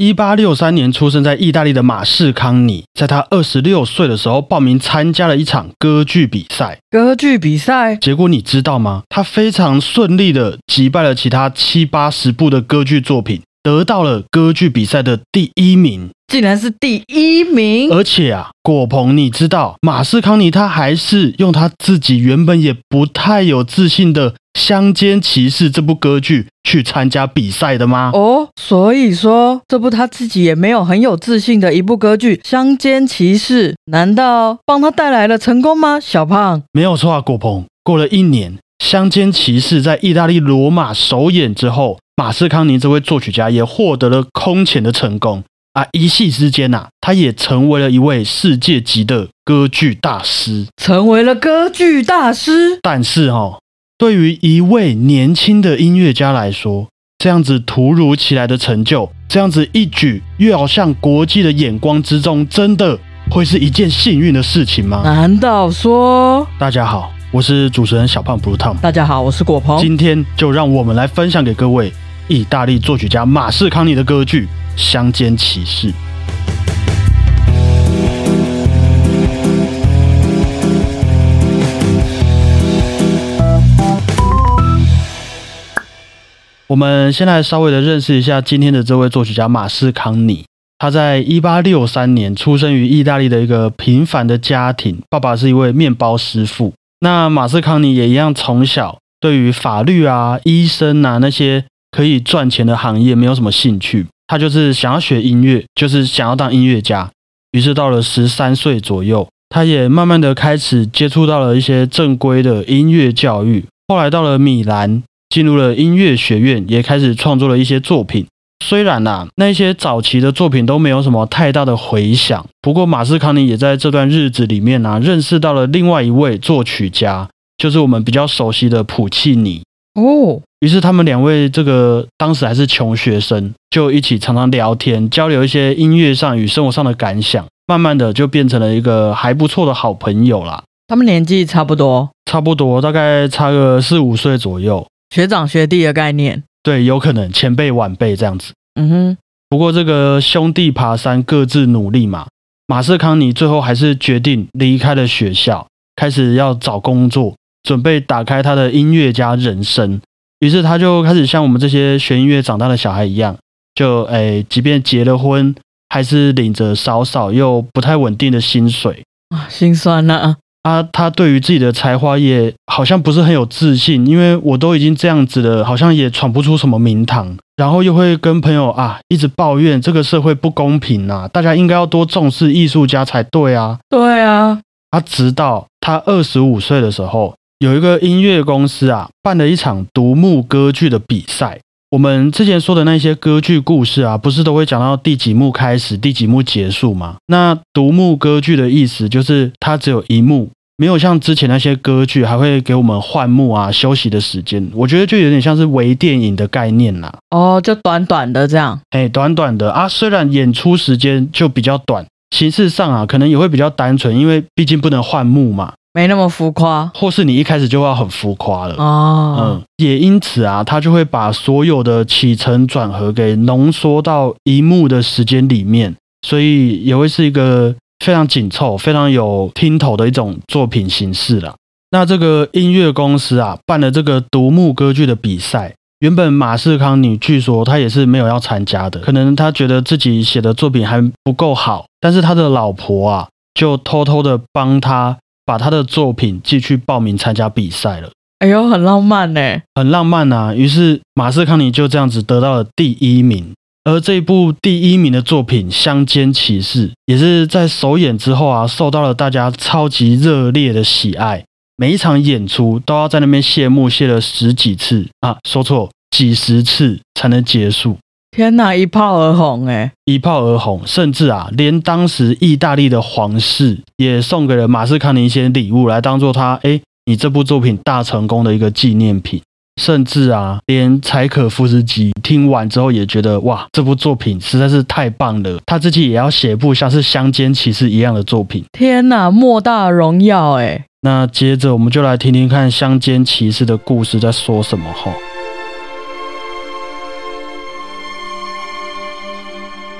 一八六三年出生在意大利的马士康尼，在他二十六岁的时候报名参加了一场歌剧比赛。歌剧比赛，结果你知道吗？他非常顺利的击败了其他七八十部的歌剧作品，得到了歌剧比赛的第一名。竟然是第一名！而且啊，果鹏，你知道马士康尼他还是用他自己原本也不太有自信的《乡间骑士》这部歌剧去参加比赛的吗？哦，所以说这部他自己也没有很有自信的一部歌剧《乡间骑士》，难道帮他带来了成功吗？小胖，没有错啊，果鹏。过了一年，《乡间骑士》在意大利罗马首演之后，马斯康尼这位作曲家也获得了空前的成功。啊！一夕之间呐，他也成为了一位世界级的歌剧大师，成为了歌剧大师。但是哈，对于一位年轻的音乐家来说，这样子突如其来的成就，这样子一举又要向国际的眼光之中，真的会是一件幸运的事情吗？难道说？大家好，我是主持人小胖 Blue Tom。大家好，我是果鹏。今天就让我们来分享给各位意大利作曲家马士康尼的歌剧。乡间骑士。我们先来稍微的认识一下今天的这位作曲家马斯康尼。他在一八六三年出生于意大利的一个平凡的家庭，爸爸是一位面包师傅。那马斯康尼也一样，从小对于法律啊、医生啊那些可以赚钱的行业没有什么兴趣。他就是想要学音乐，就是想要当音乐家。于是到了十三岁左右，他也慢慢的开始接触到了一些正规的音乐教育。后来到了米兰，进入了音乐学院，也开始创作了一些作品。虽然呐，那些早期的作品都没有什么太大的回响。不过马斯康尼也在这段日子里面呢，认识到了另外一位作曲家，就是我们比较熟悉的普契尼。哦。于是他们两位这个当时还是穷学生，就一起常常聊天，交流一些音乐上与生活上的感想，慢慢的就变成了一个还不错的好朋友啦。他们年纪差不多，差不多大概差个四五岁左右，学长学弟的概念。对，有可能前辈晚辈这样子。嗯哼。不过这个兄弟爬山各自努力嘛，马斯康尼最后还是决定离开了学校，开始要找工作，准备打开他的音乐家人生。于是他就开始像我们这些学音乐长大的小孩一样，就诶，即便结了婚，还是领着少少又不太稳定的薪水啊，心酸呐啊！他他对于自己的才华也好像不是很有自信，因为我都已经这样子了，好像也闯不出什么名堂。然后又会跟朋友啊一直抱怨这个社会不公平啊，大家应该要多重视艺术家才对啊。对啊，他直到他二十五岁的时候。有一个音乐公司啊，办了一场独幕歌剧的比赛。我们之前说的那些歌剧故事啊，不是都会讲到第几幕开始，第几幕结束吗？那独幕歌剧的意思就是它只有一幕，没有像之前那些歌剧还会给我们换幕啊、休息的时间。我觉得就有点像是微电影的概念啦。哦，就短短的这样。哎，短短的啊，虽然演出时间就比较短，形式上啊，可能也会比较单纯，因为毕竟不能换幕嘛。没那么浮夸，或是你一开始就要很浮夸了哦。嗯，也因此啊，他就会把所有的起承转合给浓缩到一幕的时间里面，所以也会是一个非常紧凑、非常有听头的一种作品形式了。那这个音乐公司啊，办了这个独幕歌剧的比赛，原本马世康你据说他也是没有要参加的，可能他觉得自己写的作品还不够好，但是他的老婆啊，就偷偷的帮他。把他的作品寄去报名参加比赛了。哎呦，很浪漫呢，很浪漫啊。于是马斯康尼就这样子得到了第一名。而这部第一名的作品《乡间骑士》也是在首演之后啊，受到了大家超级热烈的喜爱。每一场演出都要在那边谢幕，谢了十几次啊，说错，几十次才能结束。天哪，一炮而红哎！一炮而红，甚至啊，连当时意大利的皇室也送给了马斯康尼一些礼物，来当做他哎，你这部作品大成功的一个纪念品。甚至啊，连柴可夫斯基听完之后也觉得哇，这部作品实在是太棒了，他自己也要写一部像是《乡间骑士》一样的作品。天哪，莫大荣耀哎！那接着我们就来听听看《乡间骑士》的故事在说什么哈。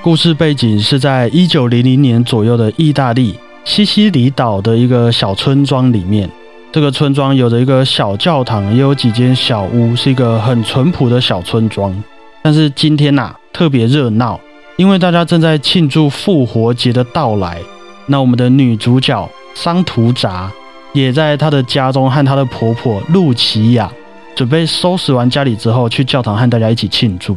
故事背景是在一九零零年左右的意大利西西里岛的一个小村庄里面。这个村庄有着一个小教堂，也有几间小屋，是一个很淳朴的小村庄。但是今天呐，特别热闹，因为大家正在庆祝复活节的到来。那我们的女主角桑图扎也在她的家中和她的婆婆露琪亚准备收拾完家里之后，去教堂和大家一起庆祝。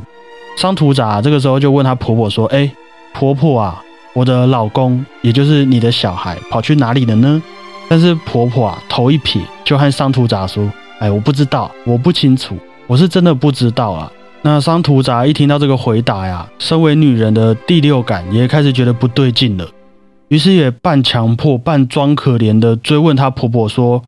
桑图扎这个时候就问她婆婆说：“哎，婆婆啊，我的老公，也就是你的小孩，跑去哪里了呢？”但是婆婆啊，头一撇，就和桑图扎说：“哎，我不知道，我不清楚，我是真的不知道啊。”那桑图扎一听到这个回答呀，身为女人的第六感也开始觉得不对劲了，于是也半强迫、半装可怜的追问她婆婆说：“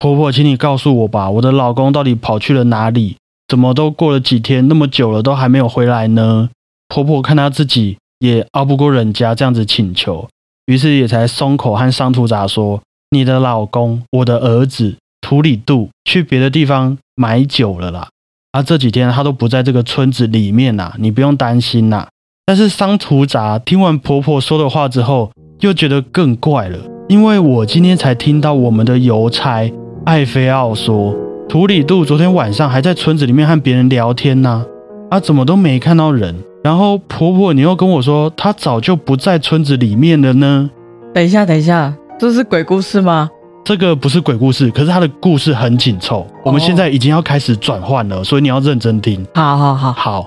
婆婆，请你告诉我吧，我的老公到底跑去了哪里？怎么都过了几天那么久了，都还没有回来呢？”婆婆看她自己也熬不过人家这样子请求，于是也才松口和桑图扎说：“你的老公，我的儿子图里度去别的地方买酒了啦。”啊，这几天他都不在这个村子里面呐，你不用担心呐。但是桑图扎听完婆婆说的话之后，又觉得更怪了，因为我今天才听到我们的邮差艾菲奥说，图里度昨天晚上还在村子里面和别人聊天呢，啊，怎么都没看到人。然后婆婆，你又跟我说他早就不在村子里面了呢。等一下，等一下，这是鬼故事吗？这个不是鬼故事，可是他的故事很紧凑。我们现在已经要开始转换了，所以你要认真听。好好好好，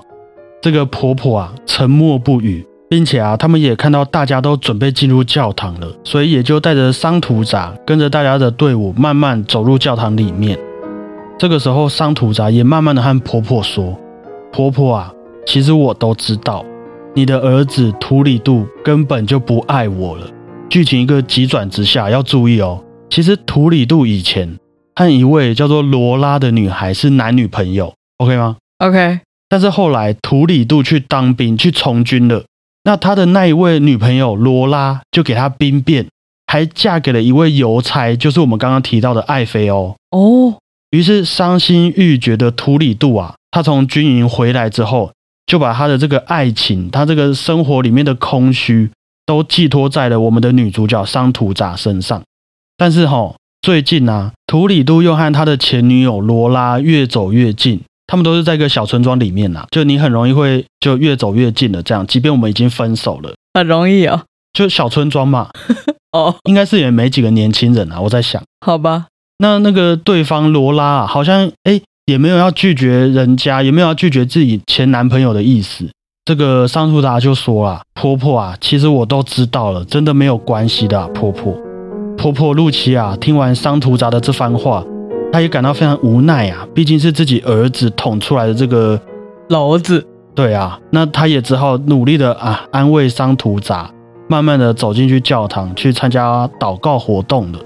这个婆婆啊，沉默不语，并且啊，他们也看到大家都准备进入教堂了，所以也就带着桑图扎跟着大家的队伍慢慢走入教堂里面。这个时候，桑图扎也慢慢的和婆婆说：“婆婆啊，其实我都知道，你的儿子图里杜根本就不爱我了。”剧情一个急转直下，要注意哦。其实图里杜以前和一位叫做罗拉的女孩是男女朋友，OK 吗？OK。但是后来图里杜去当兵去从军了，那他的那一位女朋友罗拉就给他兵变，还嫁给了一位邮差，就是我们刚刚提到的艾菲欧。哦。于是伤心欲绝的图里杜啊，他从军营回来之后，就把他的这个爱情，他这个生活里面的空虚，都寄托在了我们的女主角桑图扎身上。但是哈，最近啊，图里都又和他的前女友罗拉越走越近，他们都是在一个小村庄里面呐，就你很容易会就越走越近了。这样，即便我们已经分手了，很容易哦，就小村庄嘛。哦，应该是也没几个年轻人啊，我在想。好吧，那那个对方罗拉啊，好像哎也没有要拒绝人家，也没有要拒绝自己前男朋友的意思。这个桑图达就说啊：“婆婆啊，其实我都知道了，真的没有关系的，啊婆婆。”婆婆露琪亚听完桑图扎的这番话，她也感到非常无奈啊，毕竟是自己儿子捅出来的这个篓子。对啊，那她也只好努力的啊安慰桑图扎，慢慢的走进去教堂去参加祷告活动了。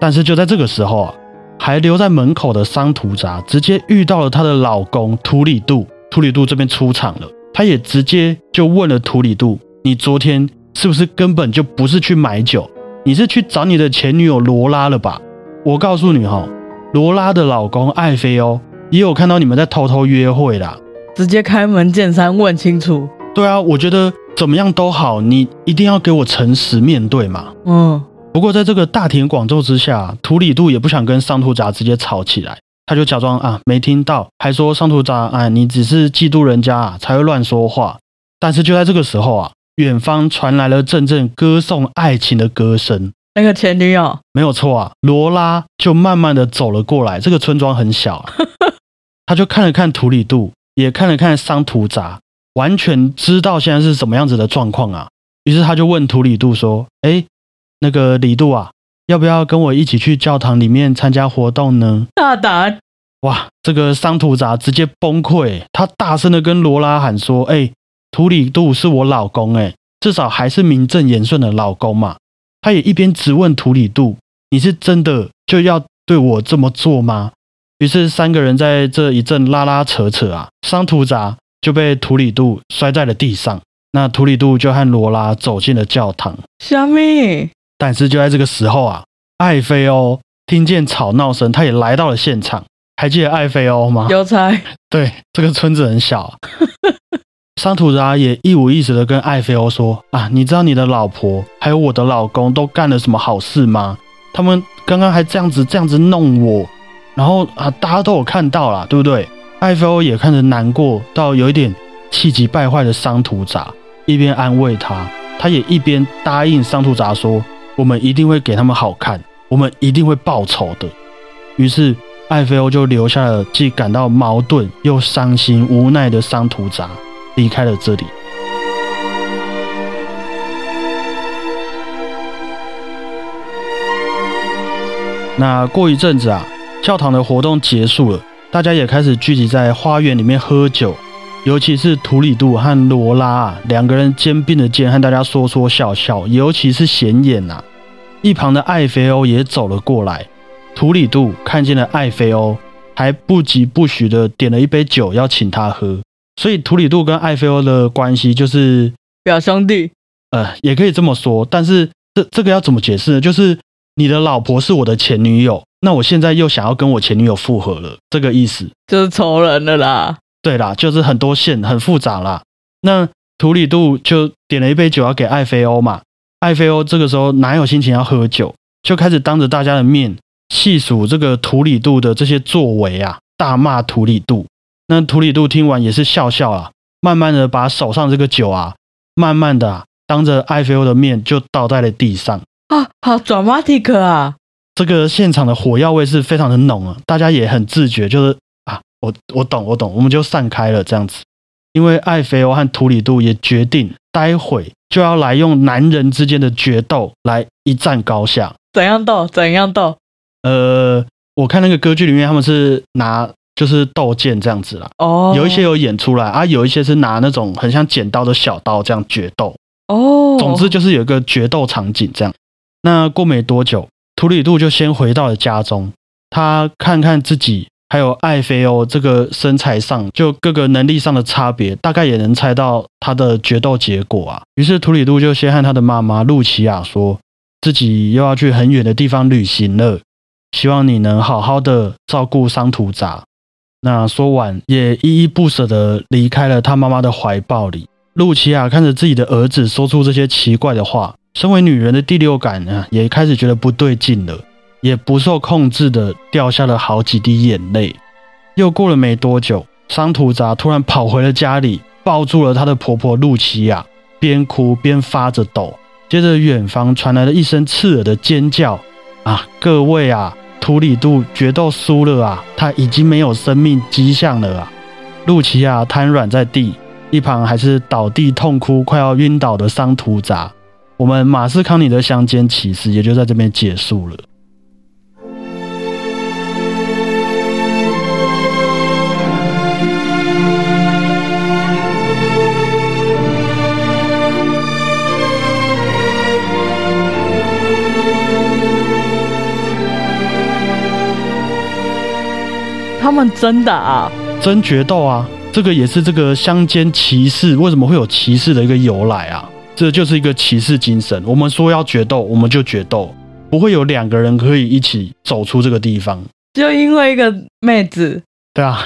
但是就在这个时候啊，还留在门口的桑图扎直接遇到了她的老公图里杜，图里杜这边出场了，他也直接就问了图里杜：“你昨天是不是根本就不是去买酒？”你是去找你的前女友罗拉了吧？我告诉你哈，罗拉的老公艾菲欧也有看到你们在偷偷约会啦。直接开门见山问清楚。对啊，我觉得怎么样都好，你一定要给我诚实面对嘛。嗯。不过在这个大庭广众之下，图里杜也不想跟上图扎直接吵起来，他就假装啊没听到，还说桑图扎啊你只是嫉妒人家啊才会乱说话。但是就在这个时候啊。远方传来了阵阵歌颂爱情的歌声。那个前女友没有错啊，罗拉就慢慢的走了过来。这个村庄很小，他就看了看图里度，也看了看桑图扎，完全知道现在是什么样子的状况啊。于是他就问图里度说：“哎，那个里度啊，要不要跟我一起去教堂里面参加活动呢？”大胆！哇，这个桑图扎直接崩溃，他大声的跟罗拉喊说：“哎。”图里杜是我老公，哎，至少还是名正言顺的老公嘛。他也一边质问图里杜：“你是真的就要对我这么做吗？”于是三个人在这一阵拉拉扯扯啊，桑图扎就被图里杜摔在了地上。那图里杜就和罗拉走进了教堂。小米，但是就在这个时候啊，艾菲欧听见吵闹声，他也来到了现场。还记得艾菲欧吗？邮差。对，这个村子很小。桑图扎也一五一十的跟艾菲欧说：“啊，你知道你的老婆还有我的老公都干了什么好事吗？他们刚刚还这样子这样子弄我，然后啊，大家都有看到啦，对不对？”艾菲欧也看着难过到有一点气急败坏的桑图扎，一边安慰他，他也一边答应桑图扎说：“我们一定会给他们好看，我们一定会报仇的。”于是。艾菲欧就留下了既感到矛盾又伤心无奈的桑图扎，离开了这里。那过一阵子啊，教堂的活动结束了，大家也开始聚集在花园里面喝酒，尤其是图里杜和罗拉啊，两个人肩并着肩和大家说说笑笑，尤其是显眼呐。一旁的艾菲欧也走了过来。图里杜看见了艾菲欧，还不疾不徐的点了一杯酒要请他喝，所以图里杜跟艾菲欧的关系就是表兄弟，呃，也可以这么说。但是这这个要怎么解释呢？就是你的老婆是我的前女友，那我现在又想要跟我前女友复合了，这个意思就是仇人了啦。对啦，就是很多线很复杂啦。那图里杜就点了一杯酒要给艾菲欧嘛，艾菲欧这个时候哪有心情要喝酒，就开始当着大家的面。细数这个图里杜的这些作为啊，大骂图里杜。那图里杜听完也是笑笑啊，慢慢的把手上这个酒啊，慢慢的啊当着艾菲欧的面就倒在了地上啊，好 dramatic 啊！这个现场的火药味是非常的浓啊，大家也很自觉，就是啊，我我懂我懂，我们就散开了这样子。因为艾菲欧和图里杜也决定，待会就要来用男人之间的决斗来一战高下。怎样斗？怎样斗？呃，我看那个歌剧里面，他们是拿就是斗剑这样子啦，哦，有一些有演出来啊，有一些是拿那种很像剪刀的小刀这样决斗，哦，总之就是有一个决斗场景这样。那过没多久，图里杜就先回到了家中，他看看自己还有艾菲欧这个身材上就各个能力上的差别，大概也能猜到他的决斗结果啊。于是图里杜就先和他的妈妈露琪亚说，自己又要去很远的地方旅行了。希望你能好好的照顾桑图扎。那说完，也依依不舍的离开了他妈妈的怀抱里。露琪亚看着自己的儿子说出这些奇怪的话，身为女人的第六感啊，也开始觉得不对劲了，也不受控制的掉下了好几滴眼泪。又过了没多久，桑图扎突然跑回了家里，抱住了她的婆婆露琪亚，边哭边发着抖。接着，远方传来了一声刺耳的尖叫。啊，各位啊，图里杜决斗输了啊，他已经没有生命迹象了啊！露琪亚瘫软在地，一旁还是倒地痛哭、快要晕倒的桑图扎。我们马斯康尼的乡间骑士也就在这边结束了。他们真的啊，真决斗啊！这个也是这个乡间骑士为什么会有骑士的一个由来啊？这就是一个骑士精神。我们说要决斗，我们就决斗，不会有两个人可以一起走出这个地方。就因为一个妹子，对啊，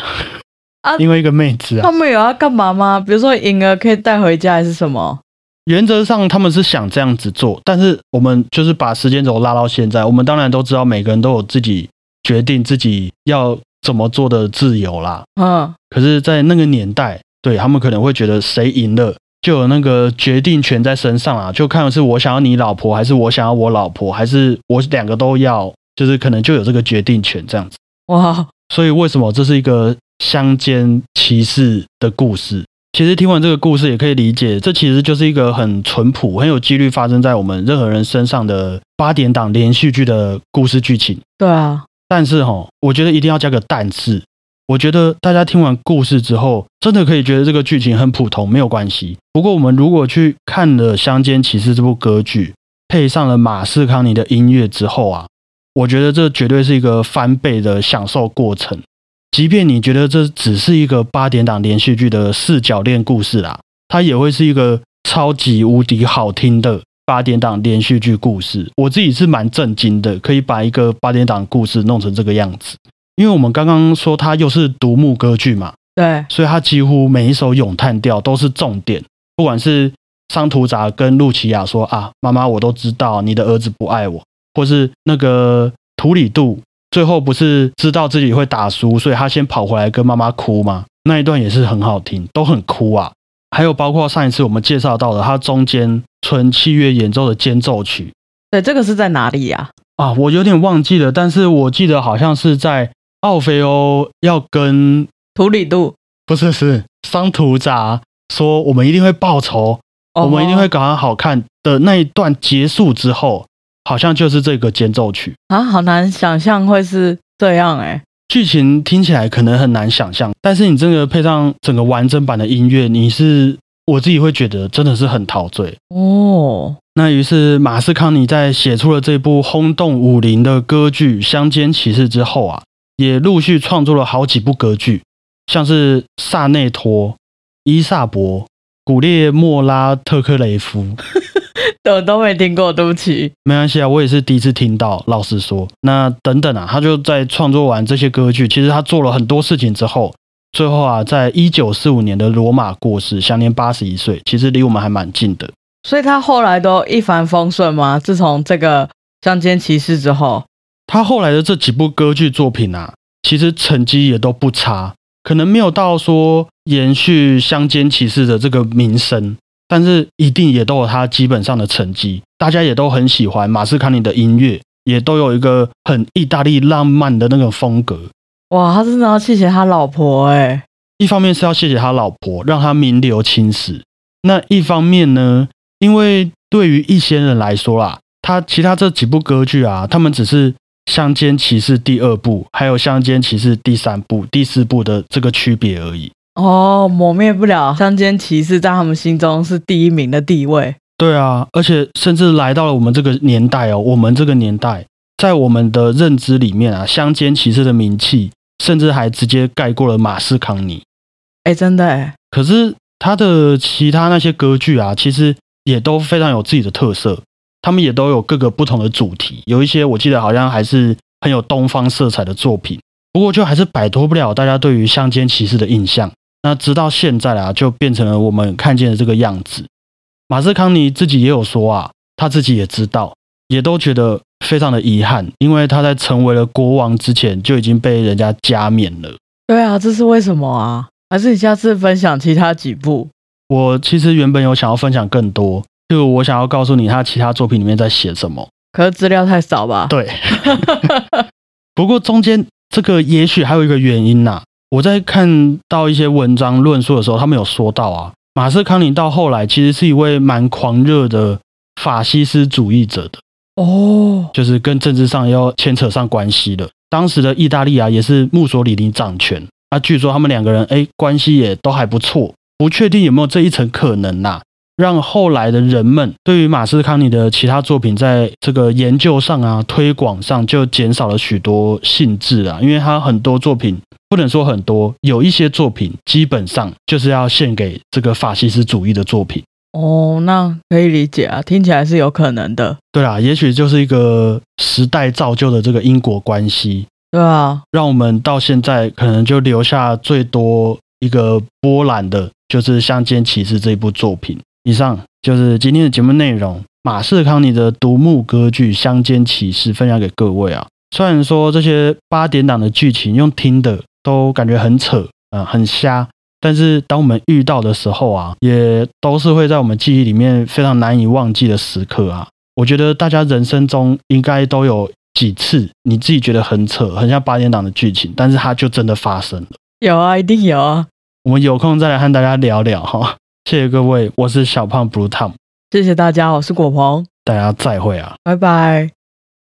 啊，因为一个妹子啊。他们有要干嘛吗？比如说赢了可以带回家，还是什么？原则上他们是想这样子做，但是我们就是把时间轴拉到现在，我们当然都知道每个人都有自己决定自己要。怎么做的自由啦？嗯，可是，在那个年代，对他们可能会觉得谁赢了就有那个决定权在身上啊，就看是我想要你老婆，还是我想要我老婆，还是我两个都要，就是可能就有这个决定权这样子。哇，所以为什么这是一个乡间骑士的故事？其实听完这个故事也可以理解，这其实就是一个很淳朴、很有几率发生在我们任何人身上的八点档连续剧的故事剧情。对啊。但是哈，我觉得一定要加个但是。我觉得大家听完故事之后，真的可以觉得这个剧情很普通，没有关系。不过我们如果去看了《乡间骑士》这部歌剧，配上了马斯康尼的音乐之后啊，我觉得这绝对是一个翻倍的享受过程。即便你觉得这只是一个八点档连续剧的四角恋故事啦，它也会是一个超级无敌好听的。八点档连续剧故事，我自己是蛮震惊的，可以把一个八点档故事弄成这个样子。因为我们刚刚说它又是独幕歌剧嘛，对，所以它几乎每一首咏叹调都是重点，不管是桑图扎跟露琪亚说啊，妈妈我都知道你的儿子不爱我，或是那个图里杜最后不是知道自己会打输，所以他先跑回来跟妈妈哭吗？那一段也是很好听，都很哭啊。还有包括上一次我们介绍到的，它中间纯器乐演奏的间奏曲。对，这个是在哪里呀、啊，我有点忘记了，但是我记得好像是在奥菲欧要跟图里度，不是是桑图扎说我们一定会报仇，我们一定会搞得好看的那一段结束之后，好像就是这个间奏曲。啊，好难想象会是这样哎、剧情听起来可能很难想象，但是你这个配上整个完整版的音乐，你是我自己会觉得真的是很陶醉。哦，那于是马斯康尼在写出了这部轰动武林的歌剧《乡间骑士》之后啊，也陆续创作了好几部歌剧，像是《萨内托》《伊萨伯》《古列莫拉特克雷夫》。我都没听过，对不起。没关系啊，我也是第一次听到。老实说，那等等啊，他就在创作完这些歌剧，其实他做了很多事情之后，最后啊，在一九四五年的罗马过世，享年八十一岁，其实离我们还蛮近的。所以他后来都一帆风顺吗？自从这个乡间骑士之后，他后来的这几部歌剧作品啊，其实成绩也都不差，可能没有到说延续乡间骑士的这个名声，但是一定也都有他基本上的成绩。大家也都很喜欢马斯卡尼的音乐，也都有一个很意大利浪漫的那个风格。哇，他真的要谢谢他老婆哎、一方面是要谢谢他老婆，让他名留青史；那一方面呢，因为对于一些人来说啦，他其他这几部歌剧啊，他们只是《乡间骑士》第二部，还有《乡间骑士》第三部、第四部的这个区别而已。哦，抹灭不了乡间骑士在他们心中是第一名的地位。对啊，而且甚至来到了我们这个年代哦，我们这个年代，在我们的认知里面啊，《乡间骑士》的名气，甚至还直接盖过了马斯康尼。哎，真的哎，可是他的其他那些歌剧啊，其实也都非常有自己的特色，他们也都有各个不同的主题，有一些我记得好像还是很有东方色彩的作品。不过就还是摆脱不了大家对于乡间骑士的印象。那直到现在啊，就变成了我们看见的这个样子。马斯康尼自己也有说啊，他自己也知道，也都觉得非常的遗憾，因为他在成为了国王之前就已经被人家加冕了。对啊，这是为什么啊？还是你下次分享其他几部？我其实原本有想要分享更多，就我想要告诉你他其他作品里面在写什么。可是资料太少吧？对，不过中间这个也许还有一个原因呐、我在看到一些文章论述的时候，他们有说到啊，马斯康尼到后来其实是一位蛮狂热的法西斯主义者的，哦，就是跟政治上要牵扯上关系的。当时的意大利啊，也是墨索里尼掌权，啊，据说他们两个人哎关系也都还不错，不确定有没有这一层可能呐、让后来的人们对于马斯康尼的其他作品在这个研究上啊、推广上就减少了许多兴致啊，因为他很多作品不能说很多，有一些作品基本上就是要献给这个法西斯主义的作品。哦，那可以理解啊，听起来是有可能的。对啦，也许就是一个时代造就的这个因果关系，对啊，让我们到现在可能就留下最多一个波澜的，就是《乡间骑士》这一部作品。以上就是今天的节目内容，马士康尼的独幕歌剧《乡间骑士》分享给各位啊。虽然说这些八点档的剧情用听的都感觉很扯啊、呃很瞎，但是当我们遇到的时候啊，也都是会在我们记忆里面非常难以忘记的时刻啊。我觉得大家人生中应该都有几次你自己觉得很扯，很像八点档的剧情，但是它就真的发生了。有啊，一定有啊。我们有空再来和大家聊聊哈。谢谢各位，我是小胖 Blue Tom，谢谢大家，我是果鹏，大家再会啊。拜拜。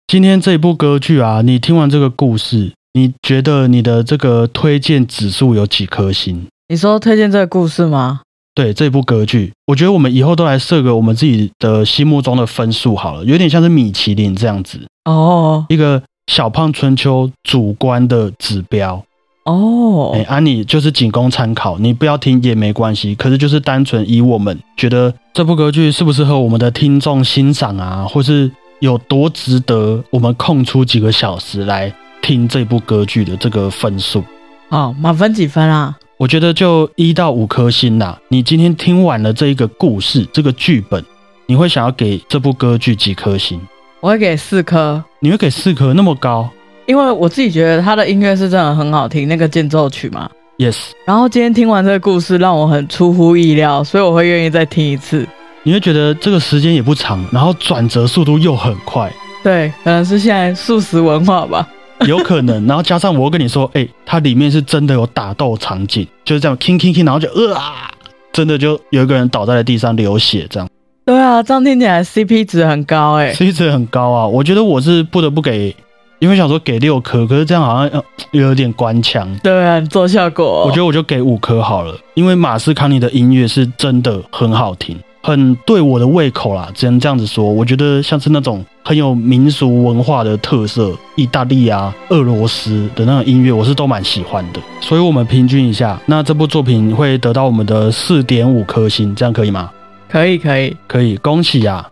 今天这一部歌剧啊，你听完这个故事，你觉得你的这个推荐指数有几颗星？你说推荐这个故事吗？对这部歌剧，我觉得我们以后都来设个我们自己的心目中的分数好了，有点像是米其林这样子，哦一个小胖春秋主观的指标。哦哎，，啊，你就是仅供参考，你不要听也没关系。可是就是单纯以我们觉得这部歌剧适不适合我们的听众欣赏啊，或是有多值得我们空出几个小时来听这部歌剧的这个分数，哦，满分几分啊？我觉得就一到五颗星啦。你今天听完了这一个故事，这个剧本，你会想要给这部歌剧几颗星？我会给四颗，你会给四颗那么高因为我自己觉得他的音乐是真的很好听，那个间奏曲嘛。？Yes，然后今天听完这个故事，让我很出乎意料，所以我会愿意再听一次。你会觉得这个时间也不长，然后转折速度又很快，对，可能是现在素食文化吧。有可能。然后加上我跟你说，哎、它里面是真的有打斗场景，就是这样 king king king，然后就呃啊，真的就有一个人倒在了地上流血，这样。对啊，这样听起来 CP 值很高哎、，CP 值很高啊，我觉得我是不得不给，因为想说给六颗，可是这样好像呃有点官腔。对啊，做效果、我觉得我就给五颗好了，因为马斯康尼的音乐是真的很好听，很对我的胃口啦，只能这样子说。我觉得像是那种很有民俗文化的特色，意大利啊、俄罗斯的那种音乐，我是都蛮喜欢的。所以我们平均一下，那这部作品会得到我们的四点五颗星，这样可以吗？可以可以。可以，恭喜啊！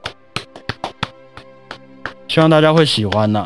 希望大家会喜欢呐、